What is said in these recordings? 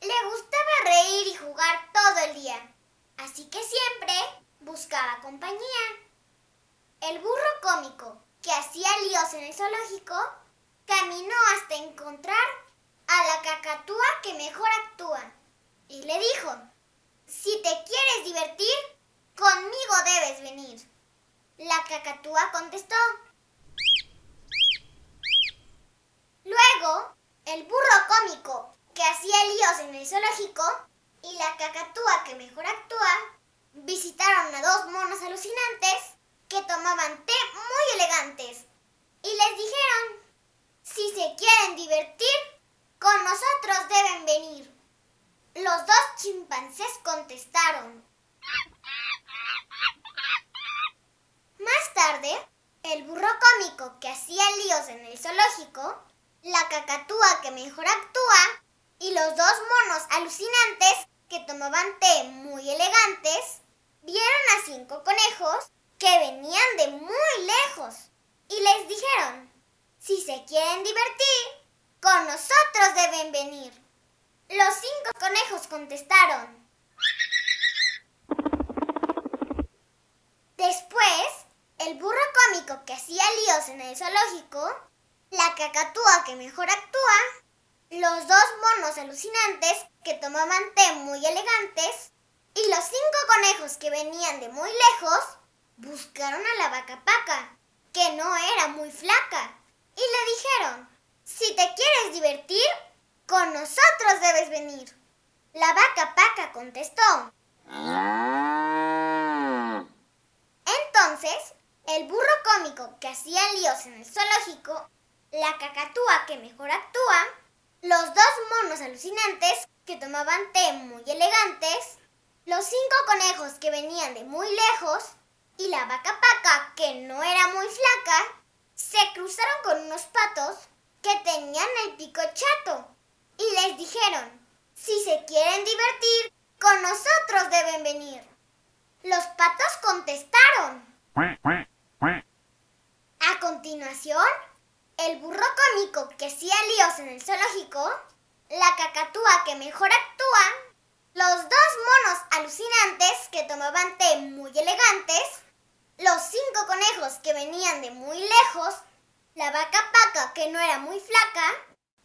Le gustaba reír y jugar todo el día, así que siempre buscaba compañía. El burro cómico que hacía líos en el zoológico caminó hasta encontrar a la cacatúa que mejor actúa y le dijo, si te quieres divertir, conmigo debes venir. La cacatúa contestó. Luego, el burro cómico que en el zoológico y la cacatúa que mejor actúa visitaron a dos monos alucinantes que tomaban té muy elegantes y les dijeron, si se quieren divertir, con nosotros deben venir. Los dos chimpancés contestaron. Más tarde, el burro cómico que hacía líos en el zoológico, la cacatúa que mejor actúa y los dos monos alucinantes que tomaban té muy elegantes, vieron a cinco conejos que venían de muy lejos y les dijeron, si se quieren divertir, con nosotros deben venir. Los cinco conejos contestaron. Después, el burro cómico que hacía líos en el zoológico, la cacatúa que mejor actúa, los dos monos alucinantes que tomaban té muy elegantes y los cinco conejos que venían de muy lejos buscaron a la vaca paca, que no era muy flaca, y le dijeron, si te quieres divertir, con nosotros debes venir. La vaca paca contestó. Entonces, el burro cómico que hacía líos en el zoológico, la cacatúa que mejor actúa, los dos monos alucinantes que tomaban té muy elegantes, los cinco conejos que venían de muy lejos y la vaca paca, que no era muy flaca, se cruzaron con unos patos que tenían el pico chato y les dijeron, si se quieren divertir, con nosotros deben venir. Los patos contestaron. A continuación, el burro cómico que hacía líos en el zoológico, la cacatúa que mejor actúa, los dos monos alucinantes que tomaban té muy elegantes, los cinco conejos que venían de muy lejos, la vaca paca que no era muy flaca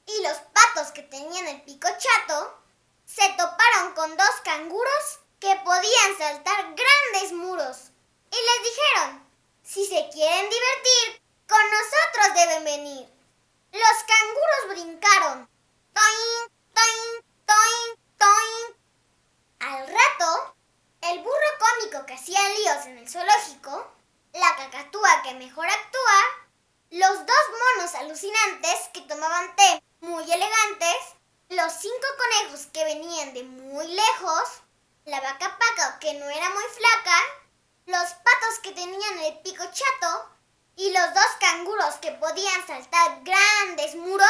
y los patos que tenían el pico chato, se toparon con dos canguros que podían saltar grandes muros y les dijeron, si se quieren divertir, con nosotros deben venir. Los canguros brincaron. Toin, toin, toin, toin. Al rato, el burro cómico que hacía líos en el zoológico, la cacatúa que mejor actúa, los dos monos alucinantes que tomaban té muy elegantes, los cinco conejos que venían de muy lejos, la vaca paca que no era muy flaca, los patos que tenían el pico chato y los dos canguros que podían saltar grandes muros,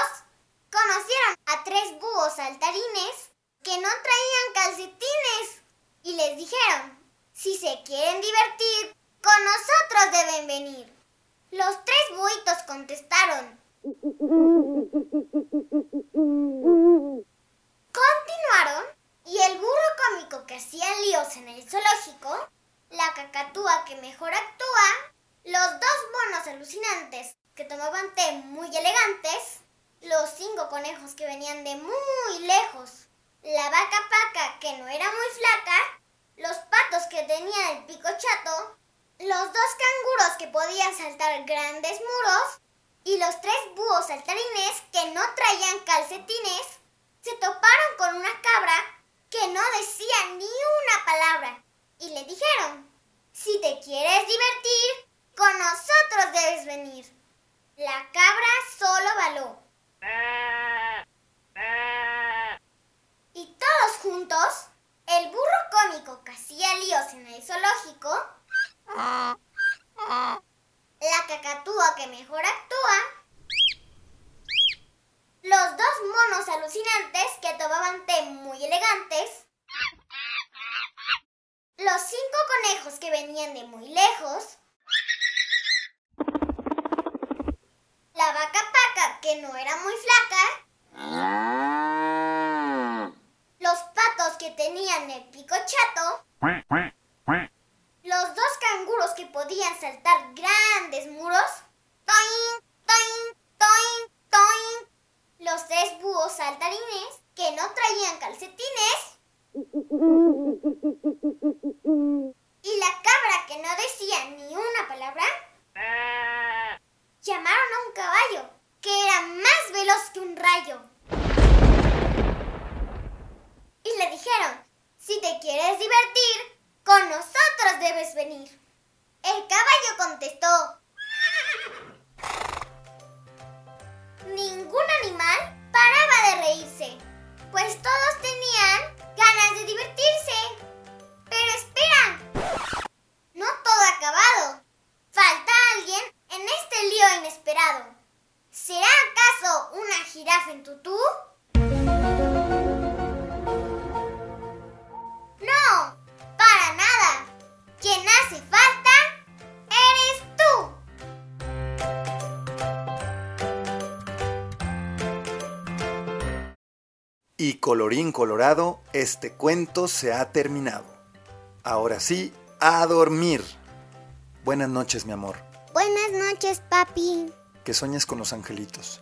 conocieron a tres búhos saltarines que no traían calcetines y les dijeron, si se quieren divertir, con nosotros deben venir. Los tres buitos contestaron. Continuaron y el burro cómico que hacía líos en el zoológico, la cacatúa que mejor actúa, los dos alucinantes que tomaban té muy elegantes, los cinco conejos que venían de muy lejos, la vaca paca que no era muy flaca, los patos que tenían el pico chato, los dos canguros que podían saltar grandes muros y los tres búhos saltarines que no traían calcetines, se toparon con una cabra que no decía ni una palabra y le dijeron, si te quieres divertir, con nosotros debes venir. La cabra solo baló. Y todos juntos, el burro cómico que hacía líos en el zoológico, la cacatúa que mejor actúa, los dos monos alucinantes que tomaban té muy elegantes, los cinco conejos que venían de muy lejos, la vaca paca no era muy flaca, los patos que tenían el pico chato, los dos canguros que podían saltar grandes muros, toin, los tres búhos saltarines que no traían calcetines y la cabra que no decía ni una palabra, llamaron que era más veloz que un rayo. Y le dijeron, si te quieres divertir, con nosotros debes venir. El caballo contestó, jirafa en tutú? No, para nada. Quien hace falta eres tú. Y colorín colorado, este cuento se ha terminado. Ahora sí, a dormir. Buenas noches, mi amor. Buenas noches, papi. Que sueñes con los angelitos.